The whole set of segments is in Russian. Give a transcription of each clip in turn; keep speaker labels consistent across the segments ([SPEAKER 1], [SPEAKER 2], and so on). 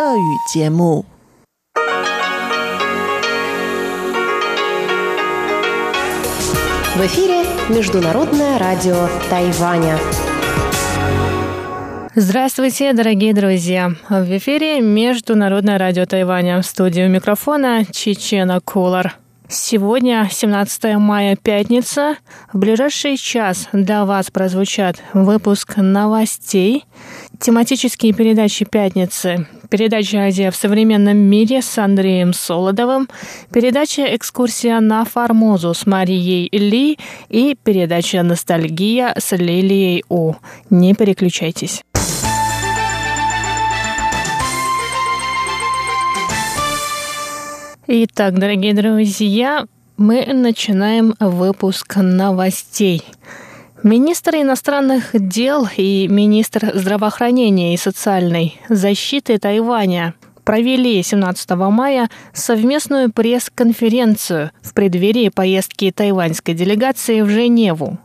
[SPEAKER 1] В эфире Международное радио Тайваня.
[SPEAKER 2] Здравствуйте, дорогие друзья! В эфире Международное радио Тайваня. В студию микрофона Чечена Кулар. Сегодня 17 мая, пятница. В ближайший час для вас прозвучат выпуск новостей, тематические передачи пятницы, передача «Азия в современном мире» с Андреем Солодовым, передача «Экскурсия на Формозу» с Марией Ли и передача «Ностальгия» с Лилией У. Не переключайтесь. Итак, дорогие друзья, мы начинаем выпуск новостей. Министр иностранных дел и министр здравоохранения и социальной защиты Тайваня провели 17 мая совместную пресс-конференцию в преддверии поездки тайваньской делегации в Женеву.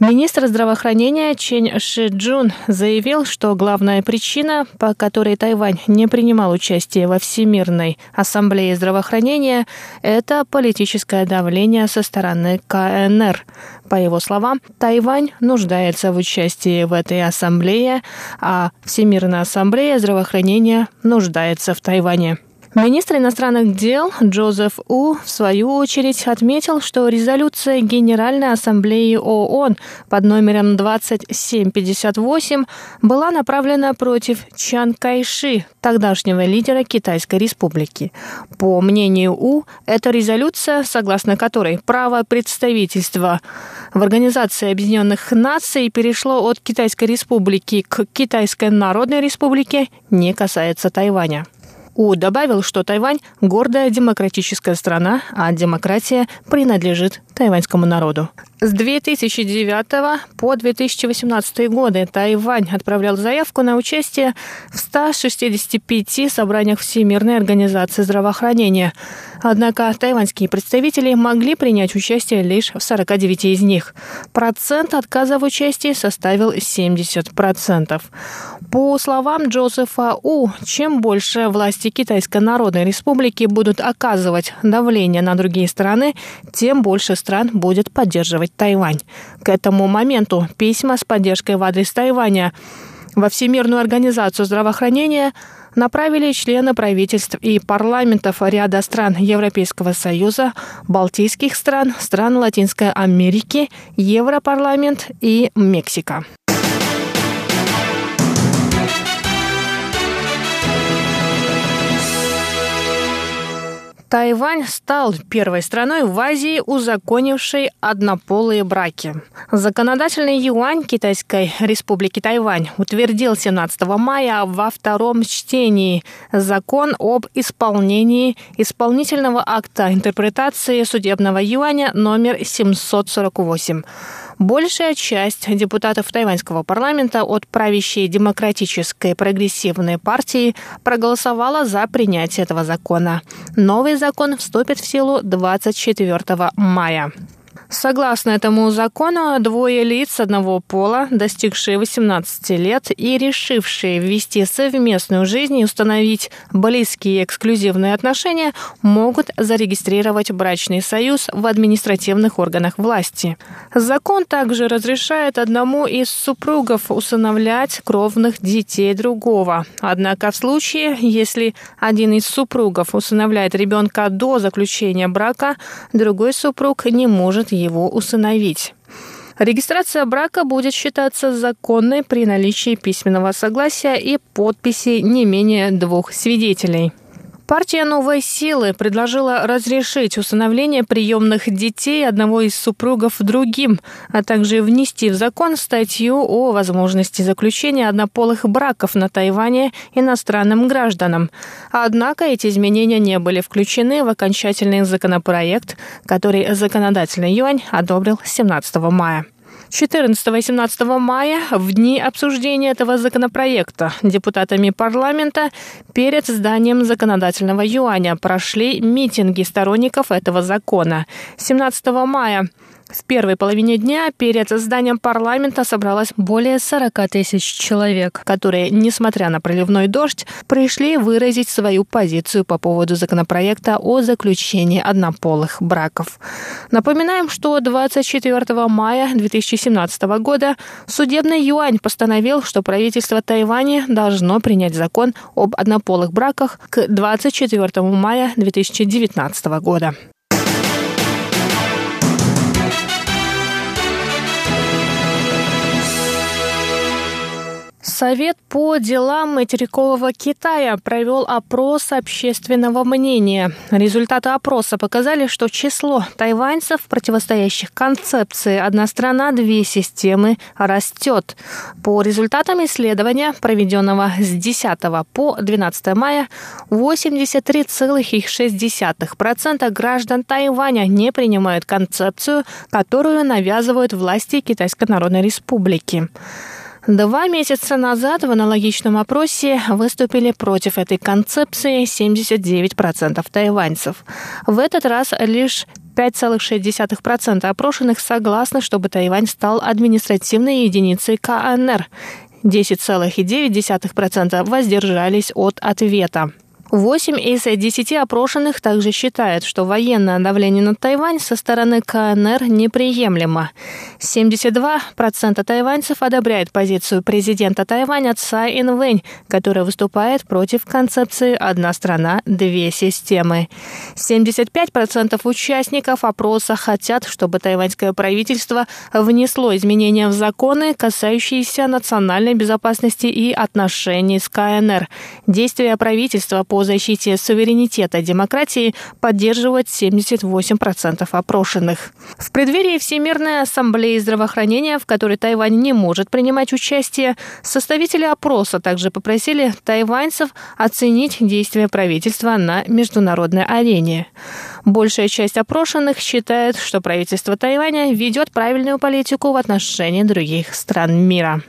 [SPEAKER 2] Министр здравоохранения Чен Шиджун заявил, что главная причина, по которой Тайвань не принимал участие во Всемирной ассамблее здравоохранения, это политическое давление со стороны КНР. По его словам, Тайвань нуждается в участии в этой ассамблее, а Всемирная ассамблея здравоохранения нуждается в Тайване. Министр иностранных дел Джозеф У, в свою очередь, отметил, что резолюция Генеральной Ассамблеи ООН под номером 2758 была направлена против Чан Кайши, тогдашнего лидера Китайской Республики. По мнению У, эта резолюция, согласно которой право представительства в Организации Объединенных Наций перешло от Китайской Республики к Китайской Народной Республике, не касается Тайваня. У добавил, что Тайвань – гордая демократическая страна, а демократия принадлежит тайваньскому народу. С 2009 по 2018 годы Тайвань отправлял заявку на участие в 165 собраниях Всемирной организации здравоохранения. Однако тайваньские представители могли принять участие лишь в 49 из них. Процент отказа в участии составил 70%. По словам Джозефа У, чем больше власти Китайской Народной Республики будут оказывать давление на другие страны, тем больше стран будет поддерживать Тайвань. К этому моменту письма с поддержкой в адрес Тайваня во Всемирную организацию здравоохранения направили члены правительств и парламентов ряда стран Европейского Союза, Балтийских стран, стран Латинской Америки, Европарламент и Мексика. Тайвань стал первой страной в Азии, узаконившей однополые браки. Законодательный юань Китайской республики Тайвань утвердил 17 мая во втором чтении закон об исполнении исполнительного акта интерпретации судебного юаня номер 748. Большая часть депутатов тайваньского парламента от правящей демократической прогрессивной партии проголосовала за принятие этого закона. Новый закон вступит в силу 24 мая. Согласно этому закону, двое лиц одного пола, достигшие 18 лет и решившие ввести совместную жизнь и установить близкие эксклюзивные отношения, могут зарегистрировать брачный союз в административных органах власти. Закон также разрешает одному из супругов усыновлять кровных детей другого. Однако в случае, если один из супругов усыновляет ребенка до заключения брака, другой супруг не может его усыновить. Регистрация брака будет считаться законной при наличии письменного согласия и подписи не менее двух свидетелей. Партия «Новой силы» предложила разрешить усыновление приемных детей одного из супругов другим, а также внести в закон статью о возможности заключения однополых браков на Тайване иностранным гражданам. Однако эти изменения не были включены в окончательный законопроект, который законодательный юань одобрил 17 мая. 14 и 17 мая, в дни обсуждения этого законопроекта, депутатами парламента перед зданием законодательного юаня прошли митинги сторонников этого закона. 17 мая В первой половине дня перед зданием парламента собралось более 40 тысяч человек, которые, несмотря на проливной дождь, пришли выразить свою позицию по поводу законопроекта о заключении однополых браков. Напоминаем, что 24 мая 2017 года судебный юань постановил, что правительство Тайваня должно принять закон об однополых браках к 24 мая 2019 года. Совет по делам материкового Китая провел опрос общественного мнения. Результаты опроса показали, что число тайваньцев, противостоящих концепции «одна страна, две системы» растет. По результатам исследования, проведенного с 10 по 12 мая, 83,6% граждан Тайваня не принимают концепцию, которую навязывают власти Китайской Народной Республики. Два месяца назад в аналогичном опросе выступили против этой концепции 79% тайваньцев. В этот раз лишь 5,6% опрошенных согласны, чтобы Тайвань стал административной единицей КНР. 10,9% воздержались от ответа. 8 из 10 опрошенных также считают, что военное давление на Тайвань со стороны КНР неприемлемо. 72% тайваньцев одобряют позицию президента Тайваня Цай Инвэнь, которая выступает против концепции «одна страна, две системы». 75% участников опроса хотят, чтобы тайваньское правительство внесло изменения в законы, касающиеся национальной безопасности и отношений с КНР. Действия правительства по защите суверенитета демократии поддерживает 78% опрошенных. В преддверии Всемирной ассамблеи здравоохранения, в которой Тайвань не может принимать участие, составители опроса также попросили тайваньцев оценить действия правительства на международной арене. Большая часть опрошенных считает, что правительство Тайваня ведет правильную политику в отношении других стран мира.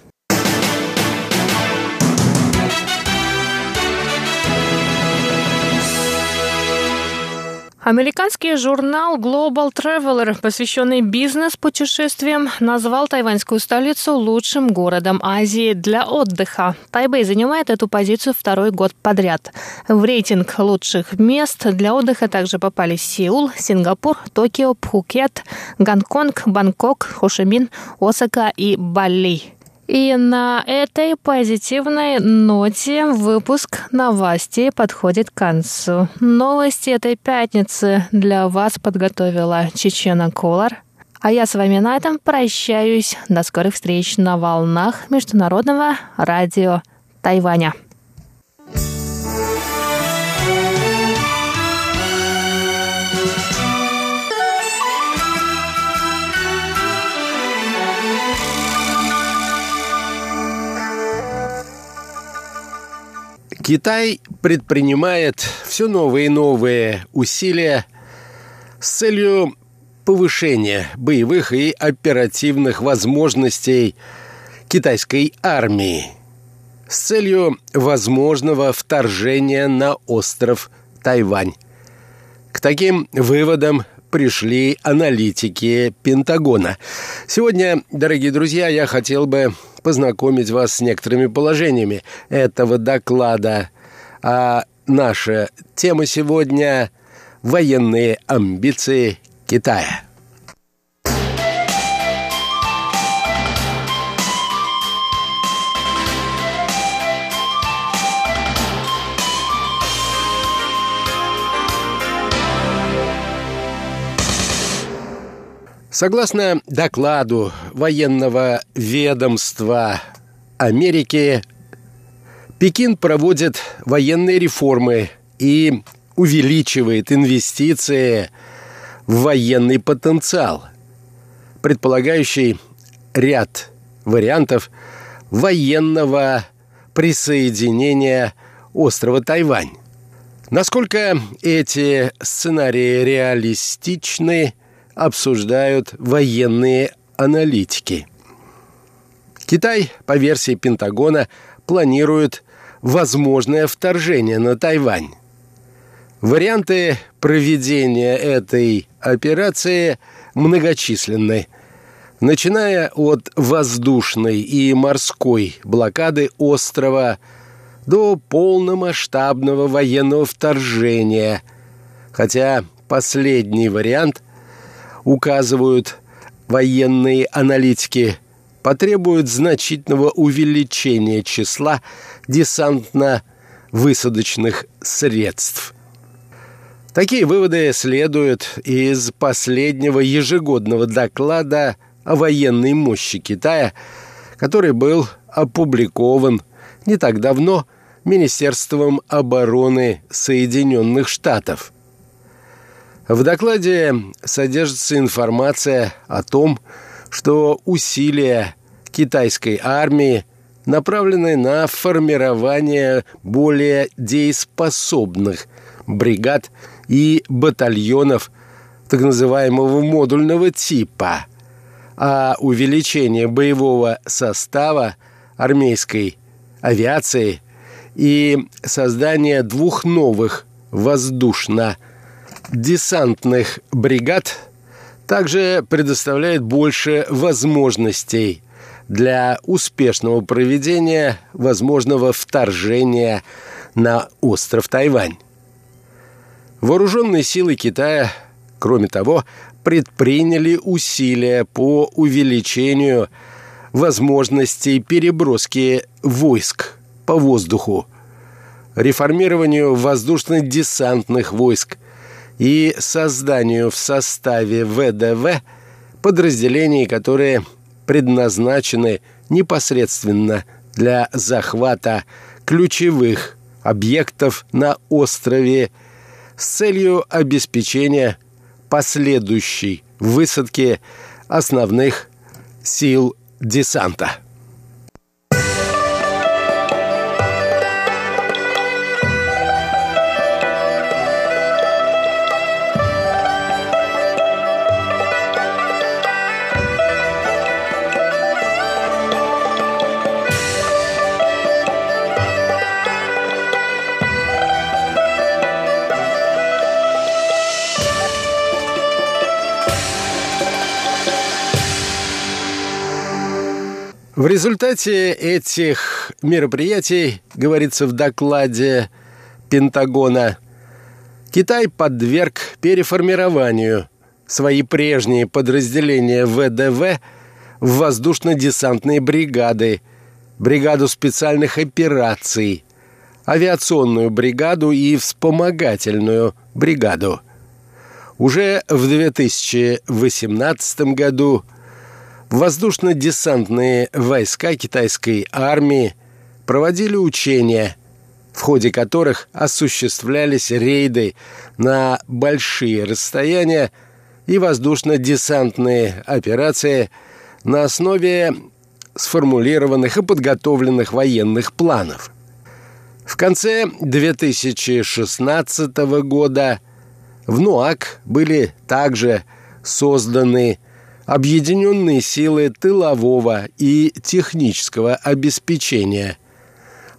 [SPEAKER 2] Американский журнал Global Traveler, посвященный бизнес-путешествиям, назвал тайваньскую столицу лучшим городом Азии для отдыха. Тайбэй занимает эту позицию второй год подряд. В рейтинг лучших мест для отдыха также попали Сеул, Сингапур, Токио, Пхукет, Гонконг, Бангкок, Хошимин, Осака и Бали. И на этой позитивной ноте выпуск новостей подходит к концу. Новости этой пятницы для вас подготовила Чечена Колор. А я с вами на этом прощаюсь. До скорых встреч на волнах Международного радио Тайваня.
[SPEAKER 3] Китай предпринимает все новые и новые усилия с целью повышения боевых и оперативных возможностей китайской армии с целью возможного вторжения на остров Тайвань. К таким выводам пришли аналитики Пентагона. Сегодня, дорогие друзья, я хотел бы познакомить вас с некоторыми положениями этого доклада. А наша тема сегодня – военные амбиции Китая. Согласно докладу военного ведомства Америки, Пекин проводит военные реформы и увеличивает инвестиции в военный потенциал, предполагающий ряд вариантов военного присоединения острова Тайвань. Насколько эти сценарии реалистичны – обсуждают военные аналитики. Китай, по версии Пентагона, планирует возможное вторжение на Тайвань. Варианты проведения этой операции многочисленны, начиная от воздушной и морской блокады острова до полномасштабного военного вторжения, хотя последний вариант указывают военные аналитики потребует значительного увеличения числа десантно-высадочных средств. Такие выводы следуют из последнего ежегодного доклада о военной мощи Китая, который был опубликован не так давно Министерством обороны Соединенных Штатов. В докладе содержится информация о том, что усилия китайской армии направлены на формирование более дееспособных бригад и батальонов так называемого модульного типа, а увеличение боевого состава армейской авиации и создание двух новых воздушно-десантных бригад также предоставляет больше возможностей для успешного проведения возможного вторжения на остров Тайвань. Вооруженные силы Китая, кроме того, предприняли усилия по увеличению возможностей переброски войск по воздуху, реформированию воздушно-десантных войск и созданию в составе ВДВ подразделений, которые предназначены непосредственно для захвата ключевых объектов на острове с целью обеспечения последующей высадки основных сил десанта. В результате этих мероприятий, говорится в докладе Пентагона, Китай подверг переформированию свои прежние подразделения ВДВ в воздушно-десантные бригады, бригаду специальных операций, авиационную бригаду и вспомогательную бригаду. Уже в 2018 году – воздушно-десантные войска китайской армии проводили учения, в ходе которых осуществлялись рейды на большие расстояния и воздушно-десантные операции на основе сформулированных и подготовленных военных планов. В конце 2016 года в НУАК были также созданы объединенные силы тылового и технического обеспечения,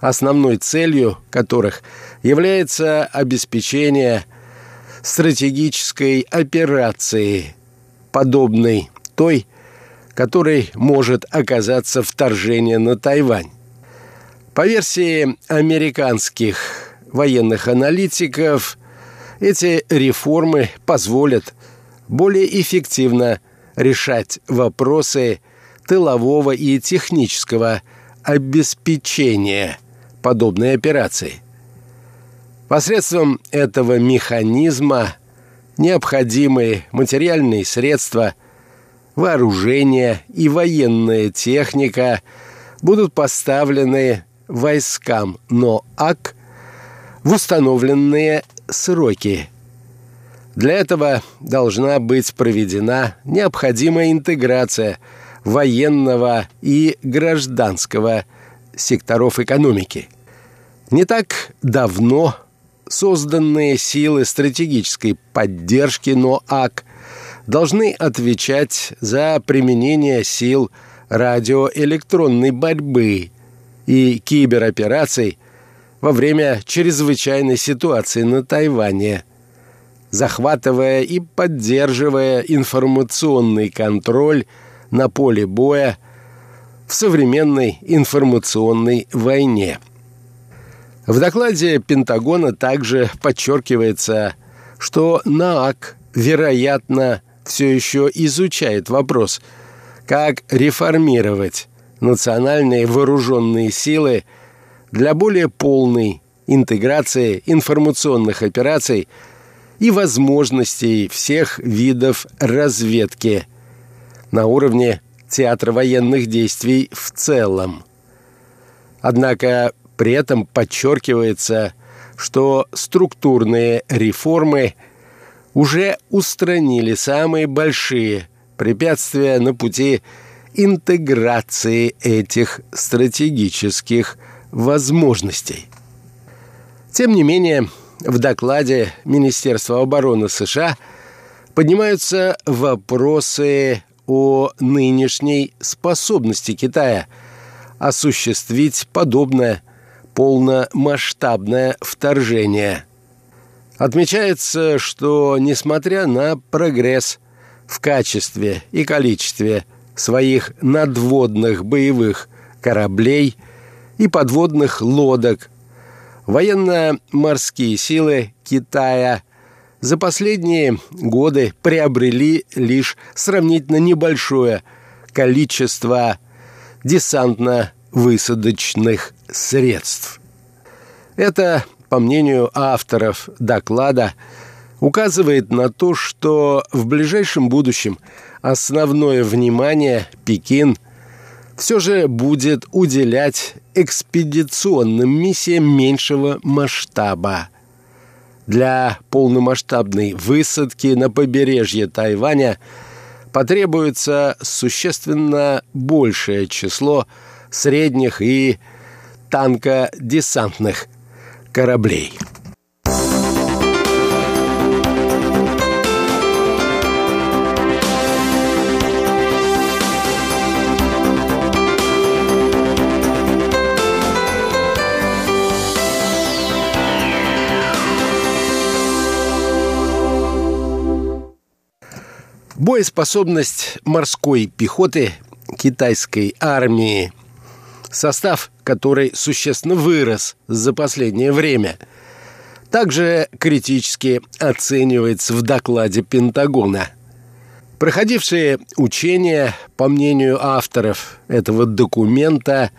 [SPEAKER 3] основной целью которых является обеспечение стратегической операции, подобной той, которой может оказаться вторжение на Тайвань. По версии американских военных аналитиков, эти реформы позволят более эффективно решать вопросы тылового и технического обеспечения подобной операции. Посредством этого механизма необходимые материальные средства, вооружение и военная техника будут поставлены войскам НОАК в установленные сроки – для этого должна быть проведена необходимая интеграция военного и гражданского секторов экономики. Не так давно созданные силы стратегической поддержки НОАК должны отвечать за применение сил радиоэлектронной борьбы и киберопераций во время чрезвычайной ситуации на Тайване, захватывая и поддерживая информационный контроль на поле боя в современной информационной войне. В докладе Пентагона также подчеркивается, что НААК, вероятно, все еще изучает вопрос, как реформировать национальные вооруженные силы для более полной интеграции информационных операций и возможностей всех видов разведки на уровне театра военных действий в целом. Однако при этом подчеркивается, что структурные реформы уже устранили самые большие препятствия на пути интеграции этих стратегических возможностей. Тем не менее, в докладе Министерства обороны США поднимаются вопросы о нынешней способности Китая осуществить подобное полномасштабное вторжение. Отмечается, что несмотря на прогресс в качестве и количестве своих надводных боевых кораблей и подводных лодок, военно-морские силы Китая за последние годы приобрели лишь сравнительно небольшое количество десантно-высадочных средств. Это, по мнению авторов доклада, указывает на то, что в ближайшем будущем основное внимание Пекин все же будет уделять экспедиционным миссиям меньшего масштаба. Для полномасштабной высадки на побережье Тайваня потребуется существенно большее число средних и танкодесантных кораблей. Боеспособность морской пехоты китайской армии, состав которой существенно вырос за последнее время, также критически оценивается в докладе Пентагона. Проходившие учения, по мнению авторов этого документа,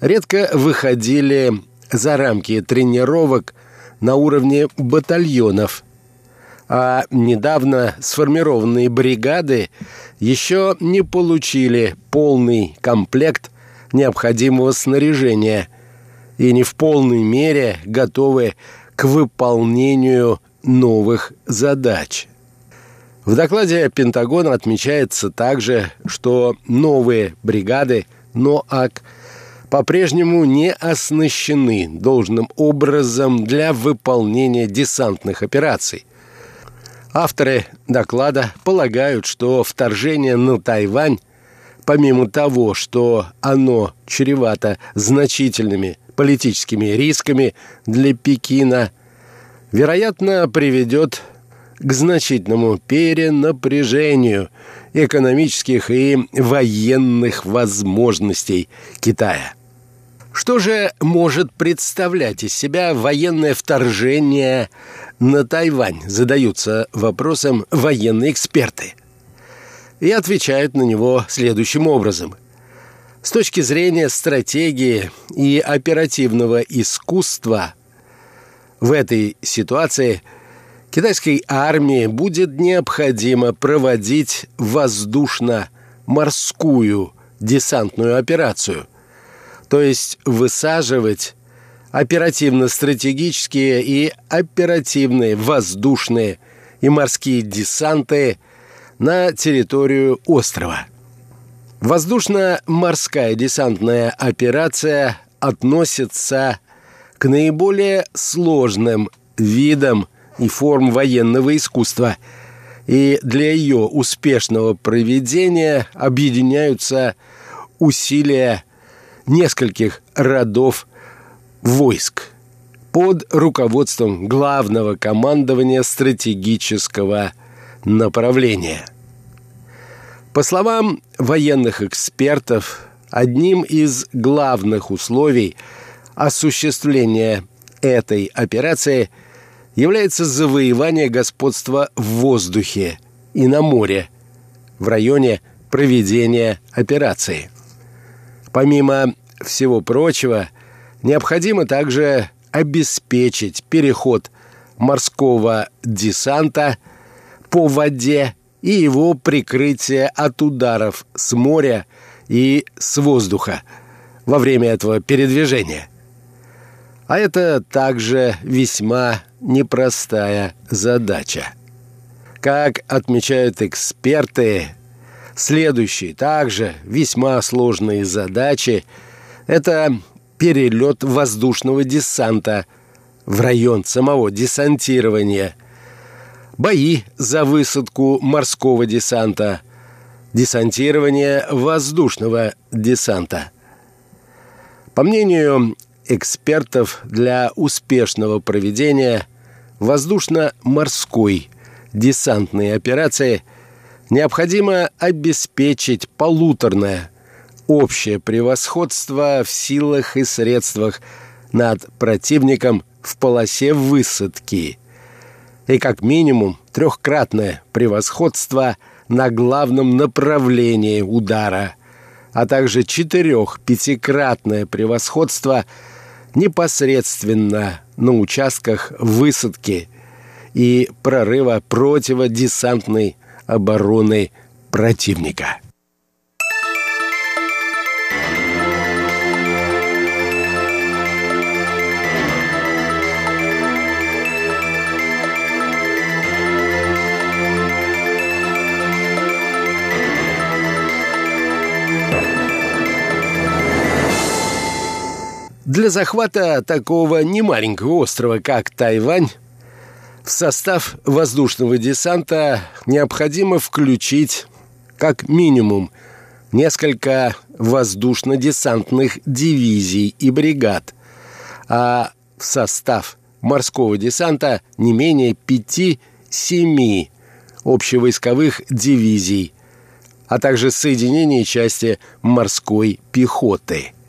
[SPEAKER 3] редко выходили за рамки тренировок на уровне батальонов – а недавно сформированные бригады еще не получили полный комплект необходимого снаряжения и не в полной мере готовы к выполнению новых задач. В докладе Пентагона отмечается также, что новые бригады НОАК по-прежнему не оснащены должным образом для выполнения десантных операций, Авторы доклада полагают, что вторжение на Тайвань, помимо того, что оно чревато значительными политическими рисками для Пекина, вероятно, приведет к значительному перенапряжению экономических и военных возможностей Китая. Что же может представлять из себя военное вторжение на Тайвань задаются вопросом военные эксперты. И отвечают на него следующим образом. С точки зрения стратегии и оперативного искусства в этой ситуации китайской армии будет необходимо проводить воздушно-морскую десантную операцию, то есть высаживать оперативно-стратегические и оперативные воздушные и морские десанты на территорию острова. Воздушно-морская десантная операция относится к наиболее сложным видам и форм военного искусства, и для ее успешного проведения объединяются усилия нескольких родов войск под руководством главного командования стратегического направления. По словам военных экспертов, одним из главных условий осуществления этой операции является завоевание господства в воздухе и на море в районе проведения операции. Помимо всего прочего, необходимо также обеспечить переход морского десанта по воде и его прикрытие от ударов с моря и с воздуха во время этого передвижения. А это также весьма непростая задача. Как отмечают эксперты, следующие также весьма сложные задачи – это перелет воздушного десанта в район самого десантирования, бои за высадку морского десанта, десантирование воздушного десанта. По мнению экспертов, для успешного проведения воздушно-морской десантной операции необходимо обеспечить полуторное – общее превосходство в силах и средствах над противником в полосе высадки. И как минимум трехкратное превосходство на главном направлении удара, а также четырех-пятикратное превосходство непосредственно на участках высадки и прорыва противодесантной обороны противника. Для захвата такого немаленького острова, как Тайвань, в состав воздушного десанта необходимо включить как минимум несколько воздушно-десантных дивизий и бригад, а в состав морского десанта не менее пяти-семи общевойсковых дивизий, а также соединения части морской пехоты –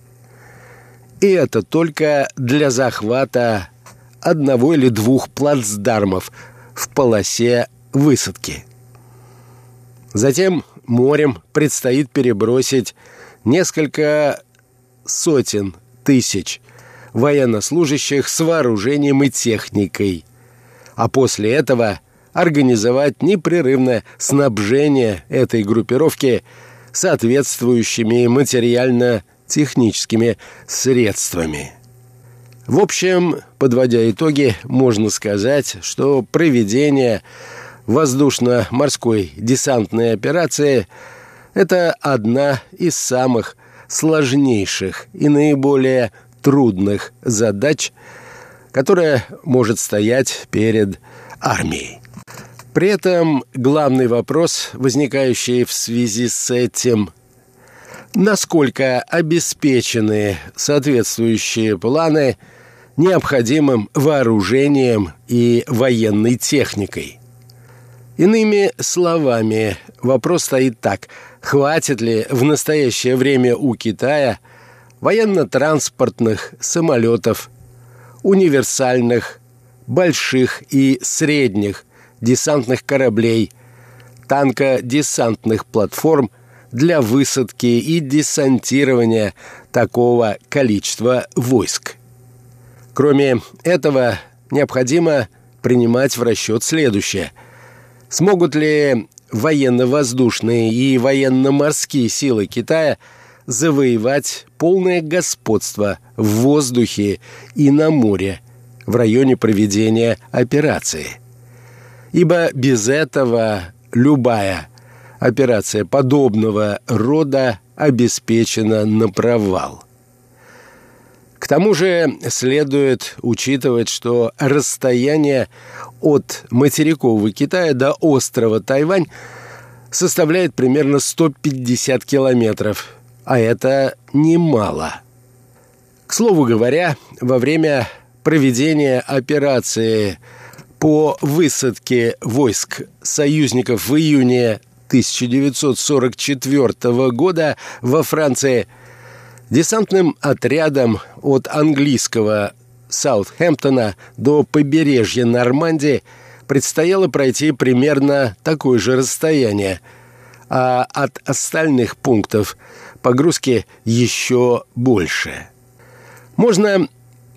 [SPEAKER 3] и это только для захвата одного или двух плацдармов в полосе высадки. Затем морем предстоит перебросить несколько сотен тысяч военнослужащих с вооружением и техникой, а после этого организовать непрерывное снабжение этой группировки соответствующими материально техническими средствами. В общем, подводя итоги, можно сказать, что проведение воздушно-морской десантной операции – это одна из самых сложнейших и наиболее трудных задач, которая может стоять перед армией. При этом главный вопрос, возникающий в связи с этим – насколько обеспечены соответствующие планы необходимым вооружением и военной техникой. Иными словами, вопрос стоит так. Хватит ли в настоящее время у Китая военно-транспортных самолетов, универсальных, больших и средних десантных кораблей, танкодесантных платформ – для высадки и десантирования такого количества войск. Кроме этого, необходимо принимать в расчет следующее. Смогут ли военно-воздушные и военно-морские силы Китая завоевать полное господство в воздухе и на море в районе проведения операции? Ибо без этого любая операция подобного рода обеспечена на провал. Тому же следует учитывать, что расстояние от материкового Китая до острова Тайвань составляет примерно 150 километров, а это немало. К слову говоря, во время проведения операции по высадке войск союзников в июне 1944 года во Франции десантным отрядом от английского Саутхэмптона до побережья Нормандии предстояло пройти примерно такое же расстояние, а от остальных пунктов погрузки еще больше. Можно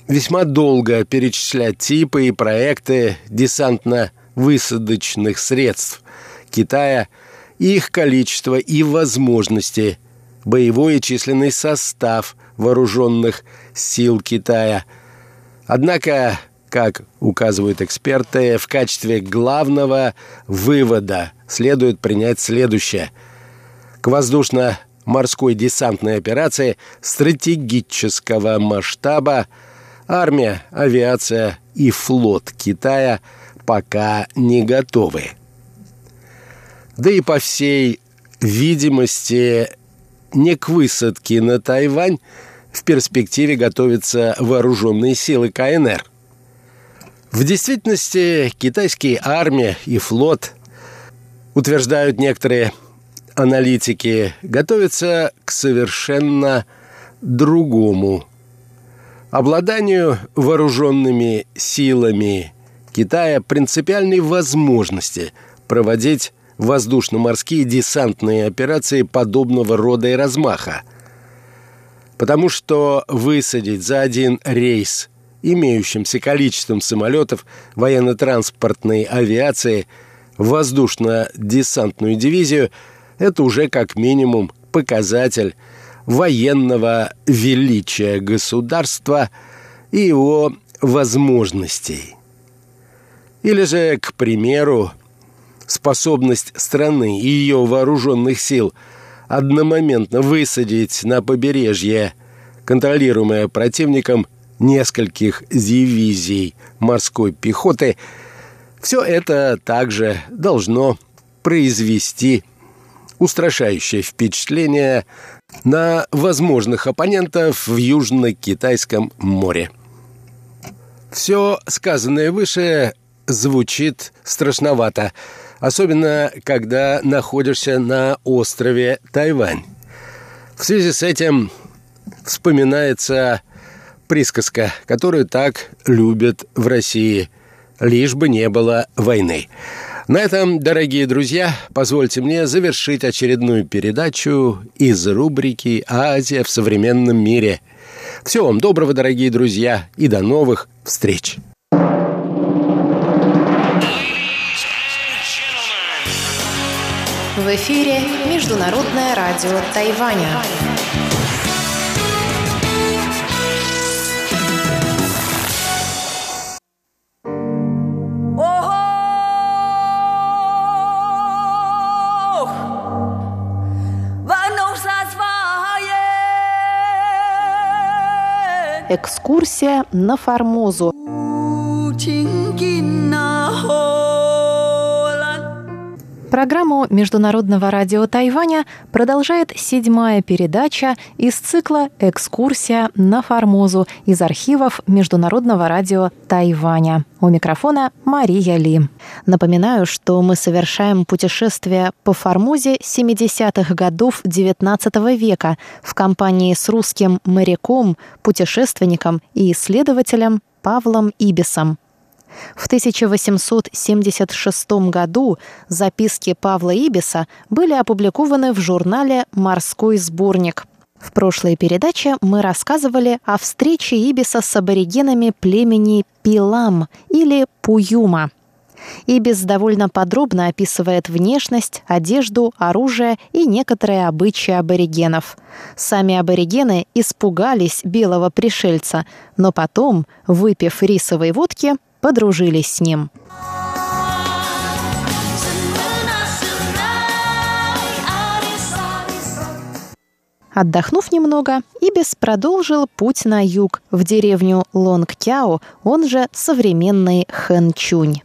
[SPEAKER 3] весьма долго перечислять типы и проекты десантно-высадочных средств Китая, их количество и возможности, боевой и численный состав вооруженных сил Китая. Однако, как указывают эксперты, в качестве главного вывода следует принять следующее. К воздушно-морской десантной операции стратегического масштаба армия, авиация и флот Китая пока не готовы. Да и по всей видимости, не к высадке на Тайвань в перспективе готовятся вооруженные силы КНР. В действительности китайские армия и флот, утверждают некоторые аналитики, готовятся к совершенно другому обладанию вооруженными силами Китая принципиальной возможности проводить воздушно-морские десантные операции подобного рода и размаха. Потому что высадить за один рейс имеющимся количеством самолетов военно-транспортной авиации воздушно-десантную дивизию – это уже как минимум показатель – военного величия государства и его возможностей. Или же, к примеру, способность страны и ее вооруженных сил одномоментно высадить на побережье, контролируемое противником нескольких дивизий морской пехоты, все это также должно произвести устрашающее впечатление на возможных оппонентов в Южно-Китайском море. Все сказанное выше звучит страшновато, особенно когда находишься на острове Тайвань. В связи с этим вспоминается присказка, которую так любят в России, лишь бы не было войны. На этом, дорогие друзья, позвольте мне завершить очередную передачу из рубрики «Азия в современном мире». Всего вам доброго, дорогие друзья, и до новых встреч!
[SPEAKER 1] В эфире Международное радио Тайваня. Экскурсия на Формозу. Программу Международного радио Тайваня продолжает седьмая передача из цикла «Экскурсия на Формозу» из архивов Международного радио Тайваня. У микрофона Мария Ли. Напоминаю, что мы совершаем путешествие по Формозе 70-х годов XIX века в компании с русским моряком, путешественником и исследователем Павлом Ибисом. В 1876 году записки Павла Ибиса были опубликованы в журнале «Морской сборник». В прошлой передаче мы рассказывали о встрече Ибиса с аборигенами племени Пилам или Пуюма. Ибис довольно подробно описывает внешность, одежду, оружие и некоторые обычаи аборигенов. Сами аборигены испугались белого пришельца, но потом, выпив рисовой водки, подружились с ним. Отдохнув немного, Ибис продолжил путь на юг, в деревню Лонгкяо, он же современный Хэнчунь.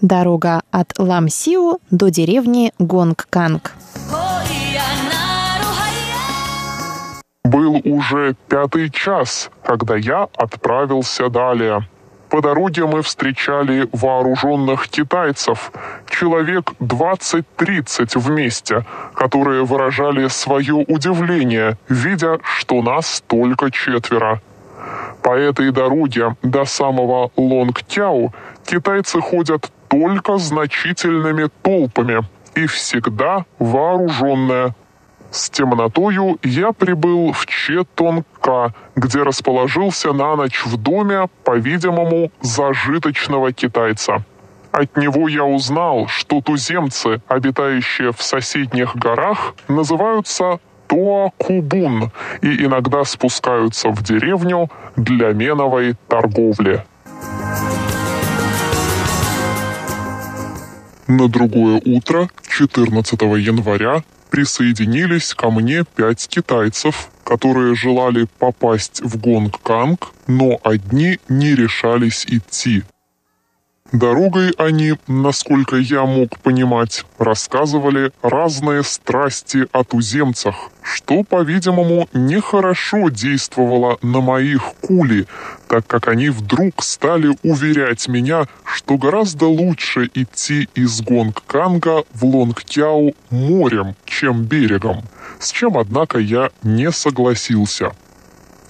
[SPEAKER 1] Дорога от Ламсиу до деревни Гонгканг. Oh,
[SPEAKER 4] Был уже пятый час, когда я отправился далее. По дороге мы встречали вооруженных китайцев, человек 20-30 вместе, которые выражали свое удивление, видя, что нас только четверо. По этой дороге до самого Лонгтяу китайцы ходят только значительными толпами и всегда вооруженные. С темнотою я прибыл в Четонка, где расположился на ночь в доме, по-видимому, зажиточного китайца. От него я узнал, что туземцы, обитающие в соседних горах, называются Туакубун и иногда спускаются в деревню для меновой торговли. На другое утро, 14 января, присоединились ко мне пять китайцев, которые желали попасть в Гонг-Канг, но одни не решались идти. Дорогой они, насколько я мог понимать, рассказывали разные страсти о туземцах, что, по-видимому, нехорошо действовало на моих кули, так как они вдруг стали уверять меня, что гораздо лучше идти из Гонг-Канга в Лонгтяу морем, чем берегом, с чем, однако, я не согласился.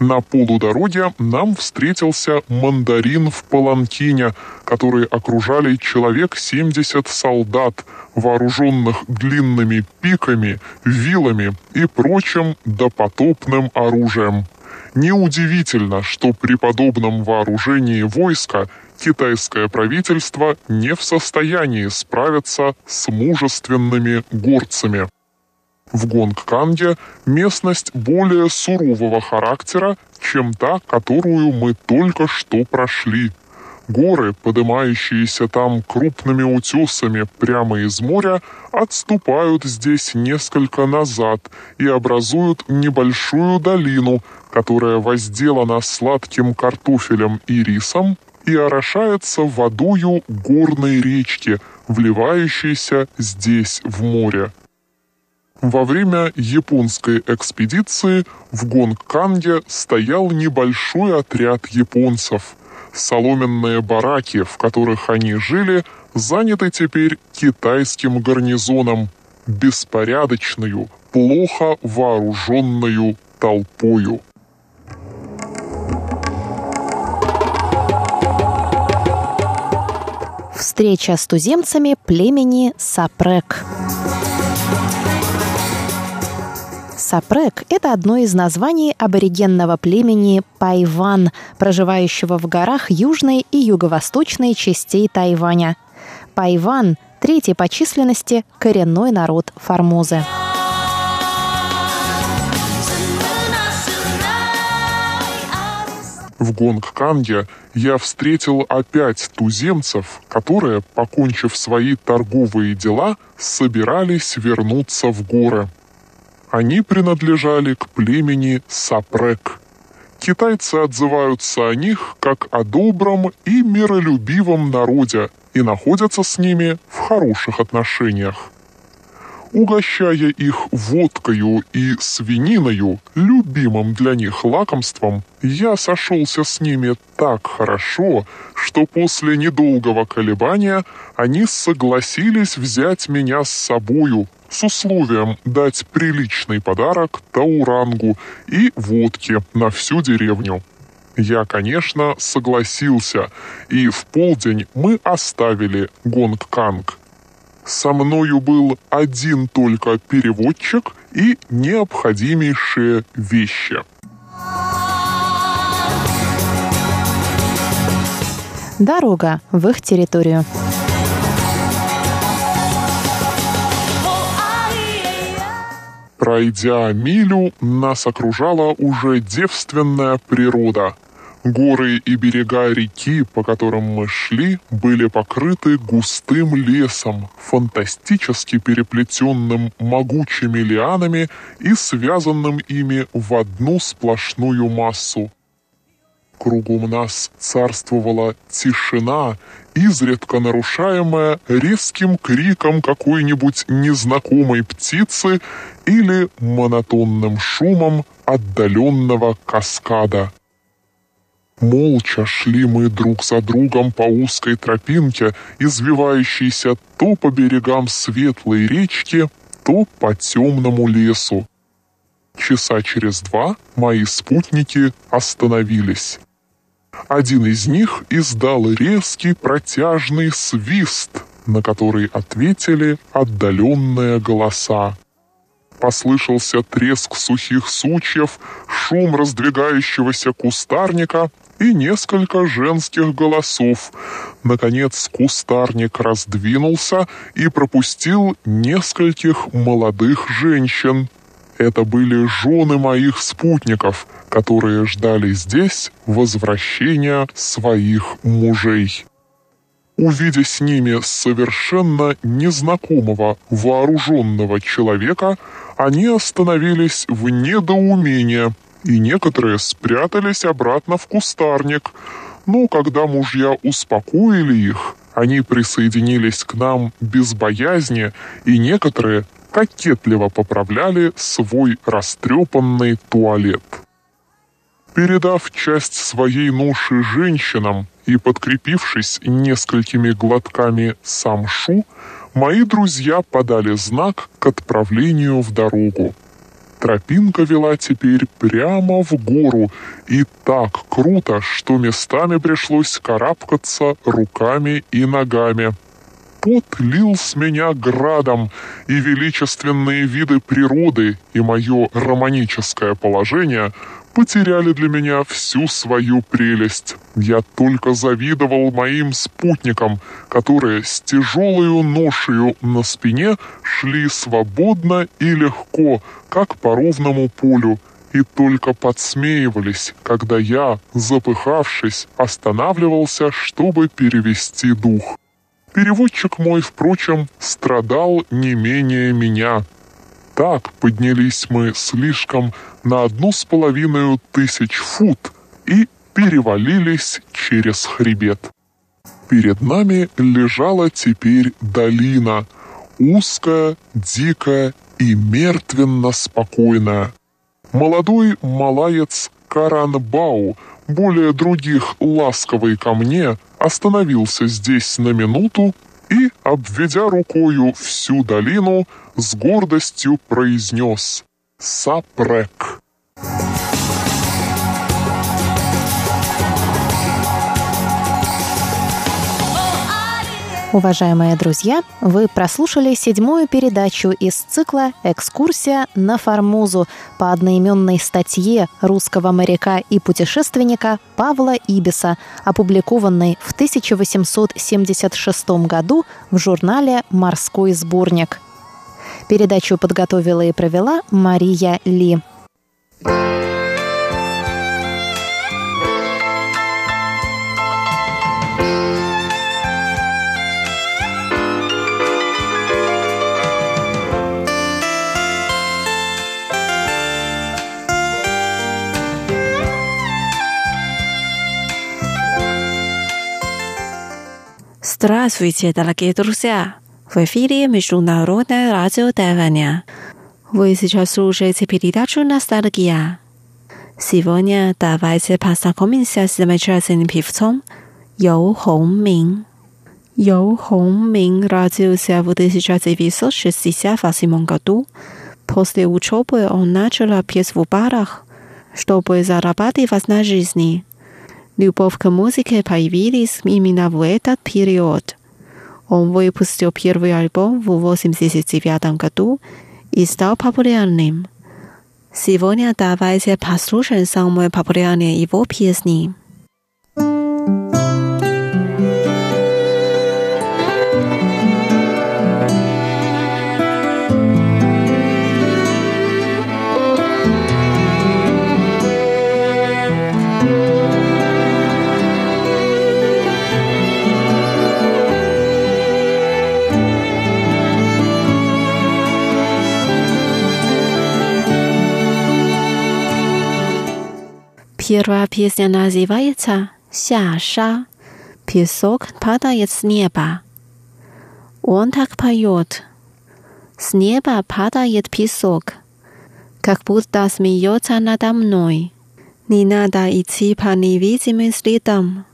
[SPEAKER 4] На полудороге нам встретился мандарин в паланкине, который окружали человек 70 солдат, вооруженных длинными пиками, вилами и прочим допотопным оружием. Неудивительно, что при подобном вооружении войска китайское правительство не в состоянии справиться с мужественными горцами. В Гонгканге местность более сурового характера, чем та, которую мы только что прошли. Горы, поднимающиеся там крупными утесами прямо из моря, отступают здесь несколько назад и образуют небольшую долину, которая возделана сладким картофелем и рисом и орошается водою горной речки, вливающейся здесь в море. Во время японской экспедиции в Гонгканге стоял небольшой отряд японцев. Соломенные бараки, в которых они жили, заняты теперь китайским гарнизоном, беспорядочную, плохо вооруженную толпою.
[SPEAKER 1] Встреча с туземцами племени Сапрек. Сапрек – это одно из названий аборигенного племени Пайван, проживающего в горах южной и юго-восточной частей Тайваня. Пайван – третий по численности коренной народ Формозы.
[SPEAKER 4] В Гонгканге я встретил опять туземцев, которые, покончив свои торговые дела, собирались вернуться в горы. Они принадлежали к племени Сапрек. Китайцы отзываются о них как о добром и миролюбивом народе и находятся с ними в хороших отношениях. Угощая их водкою и свининою, любимым для них лакомством, я сошелся с ними так хорошо, что после недолгого колебания они согласились взять меня с собою с условием дать приличный подарок Таурангу и водки на всю деревню. Я, конечно, согласился, и в полдень мы оставили Гонг-Канг. Со мною был один только переводчик и необходимейшие вещи.
[SPEAKER 1] Дорога в их территорию.
[SPEAKER 4] Пройдя милю, нас окружала уже девственная природа. Горы и берега реки, по которым мы шли, были покрыты густым лесом, фантастически переплетенным могучими лианами и связанным ими в одну сплошную массу. Кругом нас царствовала тишина, изредка нарушаемая резким криком какой-нибудь незнакомой птицы или монотонным шумом отдаленного каскада. Молча шли мы друг за другом по узкой тропинке, извивающейся то по берегам светлой речки, то по темному лесу. Часа через два мои спутники остановились. Один из них издал резкий протяжный свист, на который ответили отдаленные голоса. Послышался треск сухих сучьев, шум раздвигающегося кустарника и несколько женских голосов. Наконец кустарник раздвинулся и пропустил нескольких молодых женщин. Это были жены моих спутников, которые ждали здесь возвращения своих мужей. Увидя с ними совершенно незнакомого вооруженного человека, они остановились в недоумении, и некоторые спрятались обратно в кустарник. Но когда мужья успокоили их, они присоединились к нам без боязни, и некоторые кокетливо поправляли свой растрепанный туалет. Передав часть своей ноши женщинам и подкрепившись несколькими глотками самшу, мои друзья подали знак к отправлению в дорогу. Тропинка вела теперь прямо в гору. И так круто, что местами пришлось карабкаться руками и ногами. Пот лил с меня градом, и величественные виды природы и мое романическое положение потеряли для меня всю свою прелесть. Я только завидовал моим спутникам, которые с тяжелою ношею на спине шли свободно и легко, как по ровному полю, и только подсмеивались, когда я, запыхавшись, останавливался, чтобы перевести дух. Переводчик мой, впрочем, страдал не менее меня. Так поднялись мы слишком на одну с половиной тысяч фут и перевалились через хребет. Перед нами лежала теперь долина, узкая, дикая и мертвенно спокойная. Молодой малаец Каранбау, более других ласковый ко мне, остановился здесь на минуту и, обведя рукою всю долину, с гордостью произнес «Сапрек».
[SPEAKER 1] Уважаемые друзья, вы прослушали седьмую передачу из цикла «Экскурсия на Формозу» по одноименной статье русского моряка и путешественника Павла Ибиса, опубликованной в 1876 году в журнале «Морской сборник». Передачу подготовила и провела Мария Ли.
[SPEAKER 5] Здравствуйте, дорогие друзья! В эфире Международное радио Тайваня. Вы сейчас слушаете передачу «Ностальгия». Сегодня давайте познакомимся с замечательным певцом Йоу Хонг Мин. Йоу Хонг Мин родился в 1968 году. После учебы он начал петь в барах, чтобы зарабатывать на жизни – Любовь к музыке появилась именно в этот период. Он выпустил первый альбом в 1989 году и стал популярным. Сегодня давайте послушаем самые популярные его песни. Первая песня называется «Ся ша». Песок падает с неба. Он так поет. С неба падает песок, как будто смеется надо мной. Не надо идти по невидимым следам.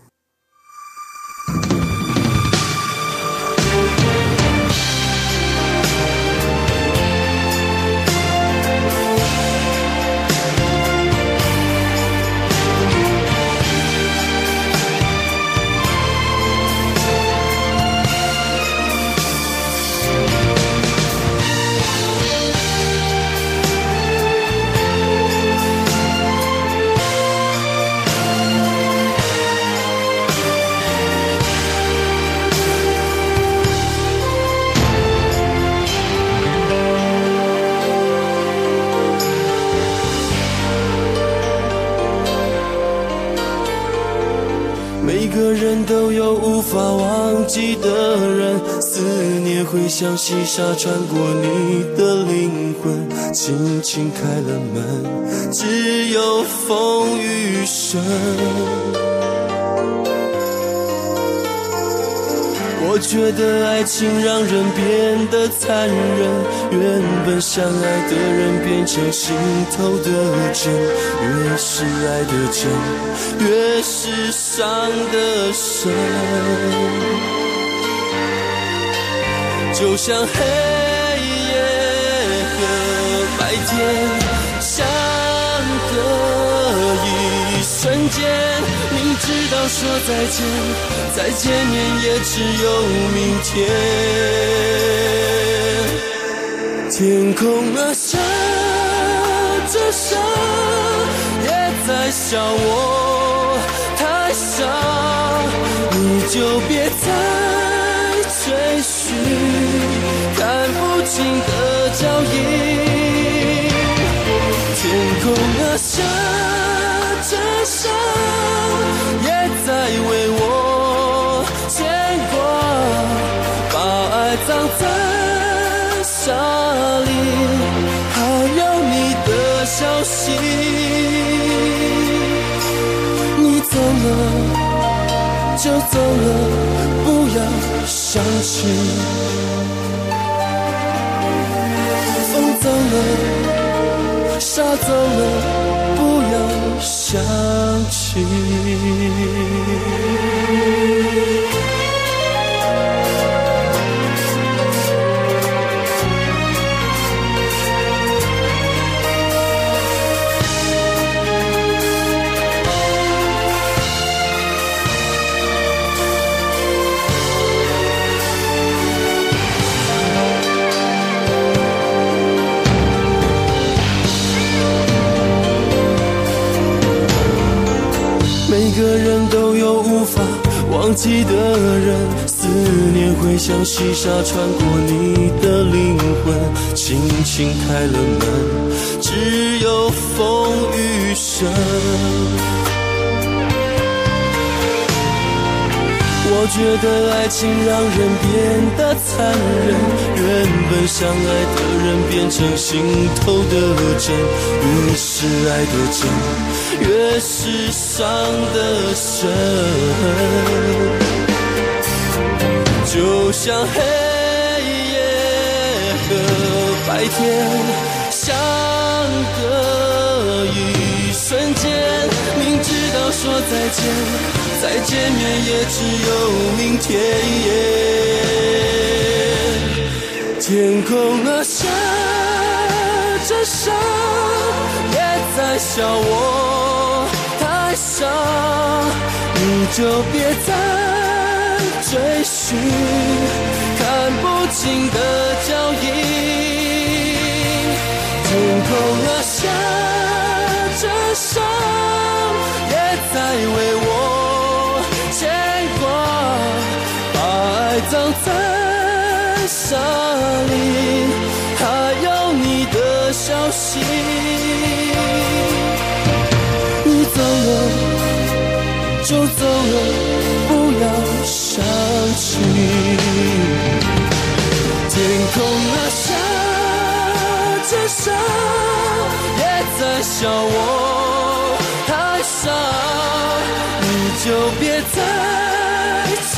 [SPEAKER 6] 法忘记的人，思念会像细沙穿过你的灵魂，轻轻开了门，只有风雨声。我觉得爱情让人变得残忍，原本相爱的人变成心头的针，越是爱的真，越是伤的深。就像黑夜和白天相隔一瞬间，说再见，再见面也只有明天。天空啊，下着沙，也在笑我太傻，你就别再。追寻看不清的脚印，天空啊下着沙，为我牵挂，把爱葬在沙里，还有你的消息。你走了就走了，不要。想起，风走了，沙走了，不要想心。个人都有无法。忘记的人，思念会像细沙穿过你的灵魂，轻轻开了门，只有风雨声。我觉得爱情让人变得残忍，原本相爱的人变成心头的针，越是爱的真，越是伤的深。就像黑夜和白天相隔一瞬，说再见。再见面也只有明天。天空啊，下着沙，也在笑我太傻。你就别再追寻看不清的脚印。天空啊，下着沙，沙里，还有你的消息。你走了就走了，不要想起。天空啊，下着沙，也在笑我太傻。你就别再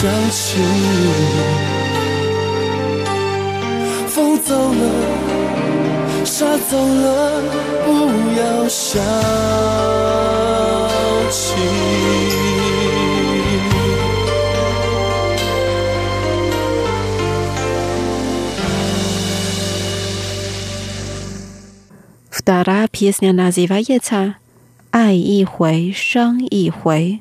[SPEAKER 6] 第二
[SPEAKER 5] 首歌叫《爱一回伤一回》。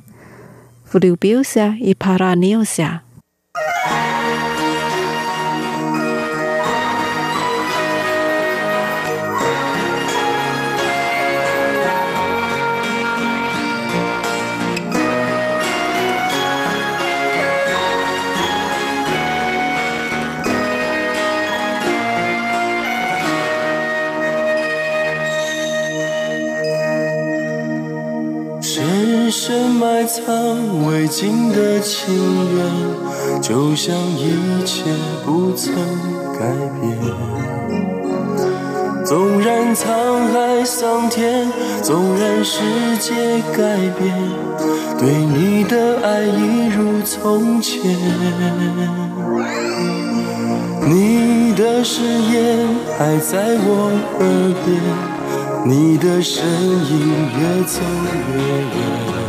[SPEAKER 5] Filipiusa e Paraneusa.
[SPEAKER 6] 深埋藏未尽的情缘，就像一切不曾改变。纵然沧海桑田，纵然世界改变，对你的爱一如从前。你的誓言还在我耳边，你的身影越走越远。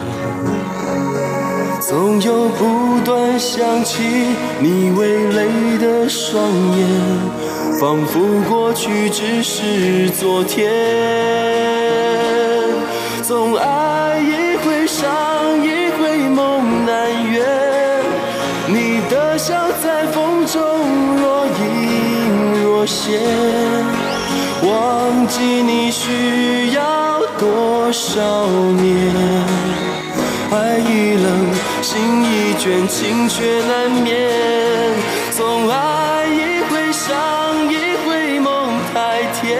[SPEAKER 6] 总有不断想起你微泪的双眼，仿佛过去只是昨天。总爱一回伤一回梦难圆，你的笑在风中若隐若现，忘记你需要多少年。爱已冷，心已倦，情却难眠。总爱一回伤一回梦太甜，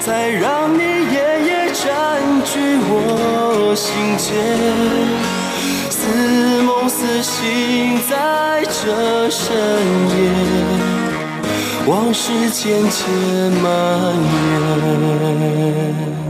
[SPEAKER 6] 才让你夜夜占据我心间。似梦似醒在这深夜，往事渐渐蔓延。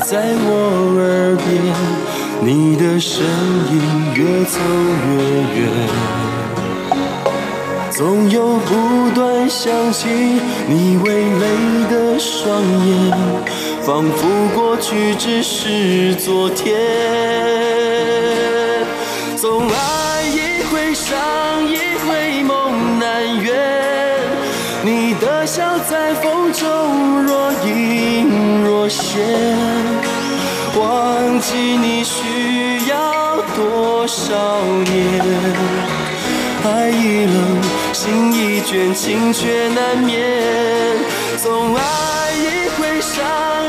[SPEAKER 6] 在我耳边，你的身影越走越远，总有不断想起你微泪的双眼，仿佛过去只是昨天。总爱一回伤一回梦难圆，你的笑在风中若隐若。现，忘记你需要多少年？爱已冷，心已倦，情却难眠。总爱一回伤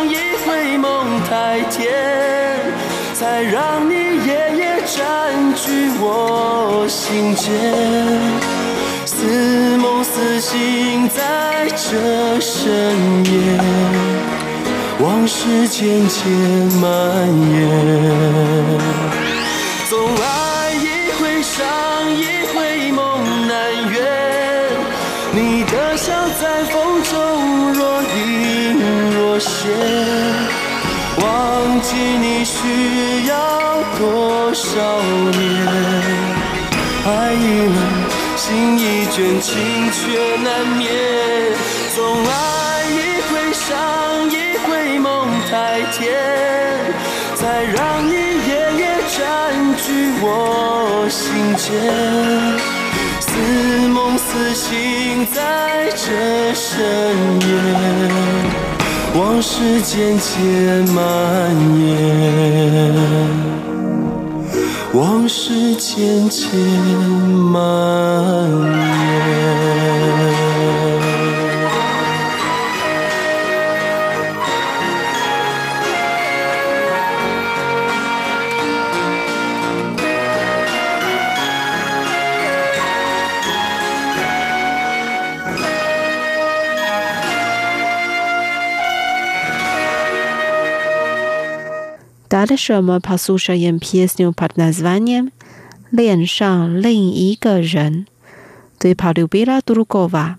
[SPEAKER 6] 一回梦太甜，才让你夜夜占据我心间。似梦似醒在这深夜。往事渐渐蔓延，总爱一回伤一回梦难圆。你的笑在风中若隐若现，忘记你需要多少年？爱已冷，心已倦，情却难眠。总爱一回伤天，再，让你夜夜占据我心间。似梦似醒在这深夜，往事渐渐蔓延，往事渐渐蔓延。
[SPEAKER 5] Dalsze my posłuchajem pieśnią pod nazwaniem Lien Shang Lin Yiga Ren. Ty
[SPEAKER 6] polubila drugowa.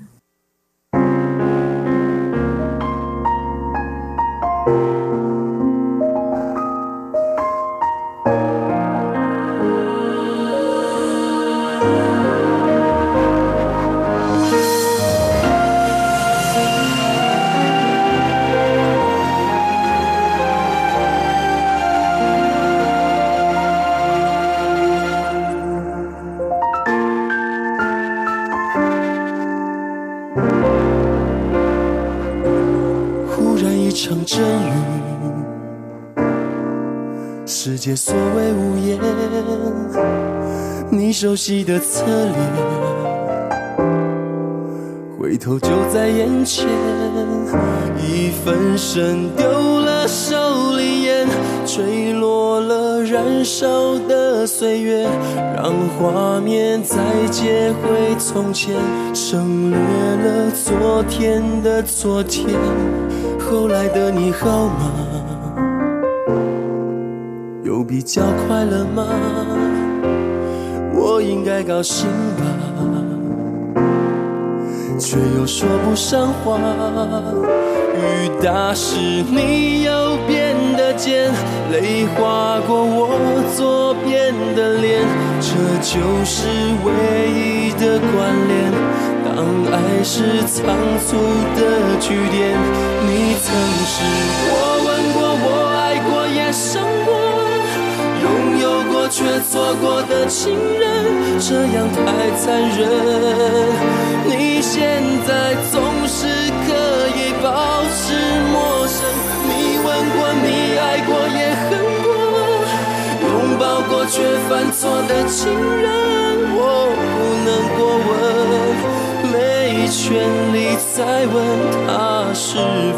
[SPEAKER 6] 所谓无言，你熟悉的侧脸，回头就在眼前。一分神丢了手里烟，坠落了燃烧的岁月，让画面再接回从前，省略了昨天的昨天。后来的你好吗？比较快乐吗？我应该高兴吧，却又说不上话。雨打湿你右边的肩，泪划过我左边的脸，这就是唯一的关联。当爱是仓促的句点，你曾是我吻过，我爱过，也伤过。拥有过却错过的情人，这样太残忍。你现在总是可以保持陌生。你吻过，你爱过，也恨过，拥抱过却犯错的情人，我不能过问，没权利再问他是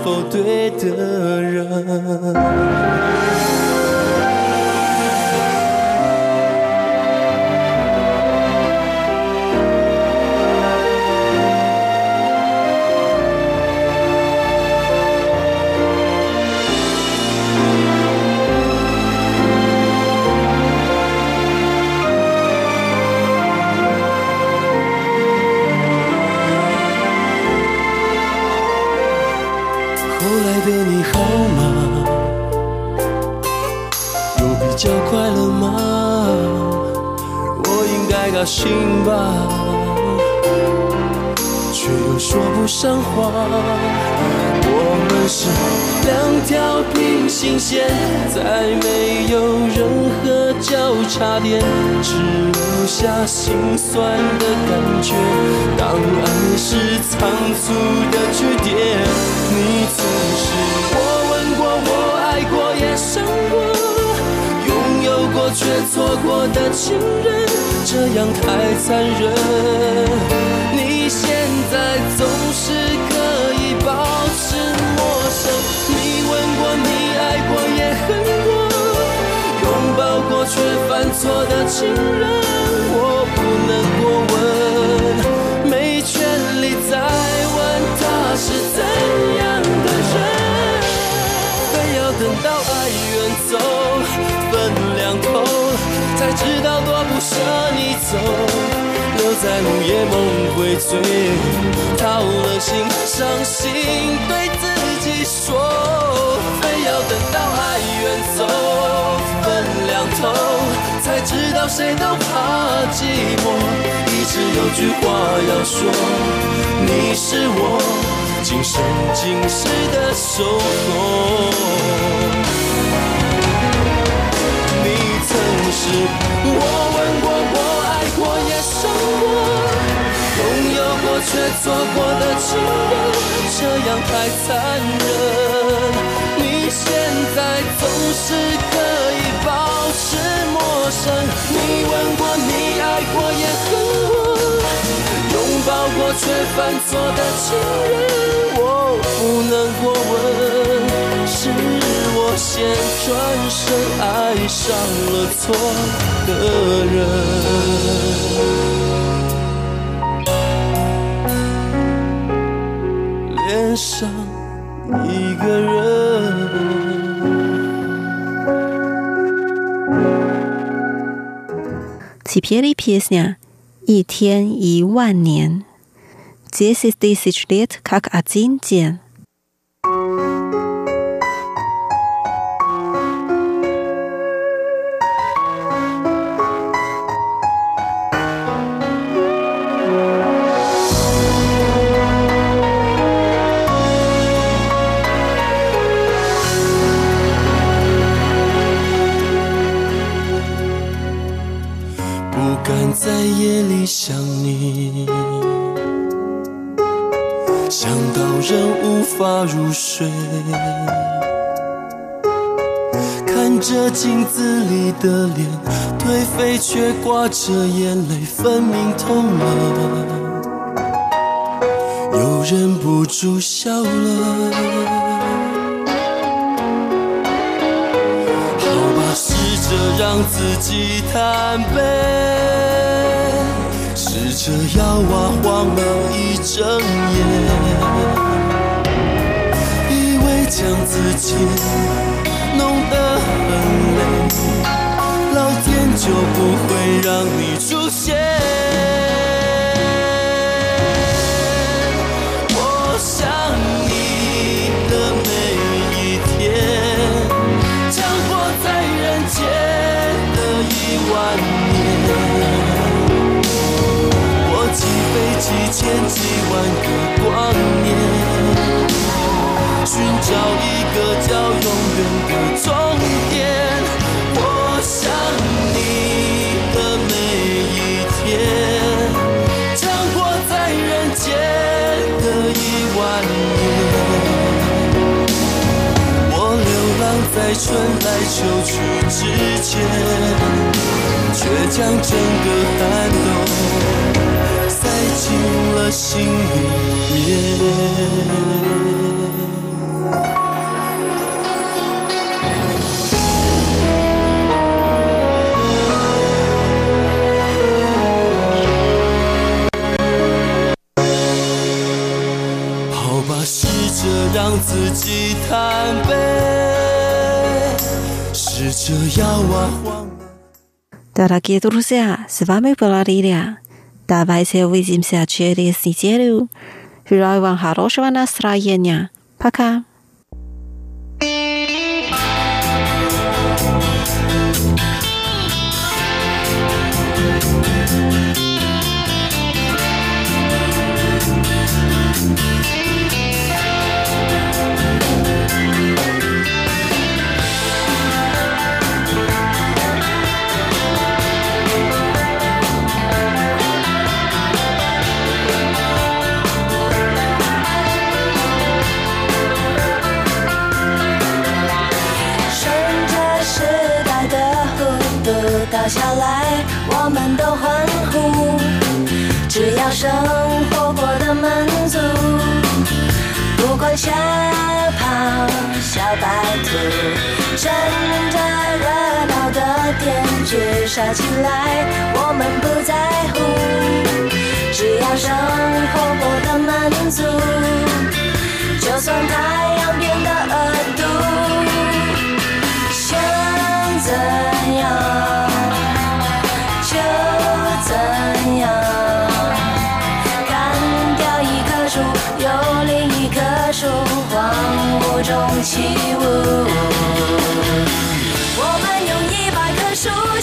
[SPEAKER 6] 否对的人。差点，只留下心酸的感觉。当爱是仓促的句点，你曾是我吻过，我爱过，也伤过，拥有过却错过的情人。这样太残忍，情人，我不能过问，没权利再问他是怎样的人。非要等到爱远走，分两头，才知道多不舍你。走，留在午夜梦回醉，掏了心，伤心对自己说，非要等到爱远走，分两头，才知道谁都怕寂寞。一直有句话要说，你是我今生今世的守候。你曾是我吻过。我爱过也伤过，拥有过。却错过的情人，这样太残忍。你现在总是可以你吻过，你爱过，也恨过，拥抱过却犯错的情人，我不能过问，是我先转身爱上了错的人，脸上一个人。
[SPEAKER 7] Теперь песня «И тень, и ван нен». Тысяч лет, как один день.
[SPEAKER 6] «想到人无法入睡。看着镜子里的脸，颓废却挂着眼泪，分明痛了，又忍不住笑了。好吧，试着让自己坦白，试着摇啊晃了一整夜，以为将自己弄得很累，老天就不会让你出现。找一个叫永远的终点。我想你的每一天，将活在人间的一万年。我流浪在春来秋去之间，却将整个寒冬塞进了心里面。着让自己坦白，试着摇啊晃啊。
[SPEAKER 7] Дорогие друзья, с вами была Лилия. Давайте увидимся через неделю. Желаю вам хорошего настроения. Пока.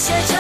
[SPEAKER 8] 些。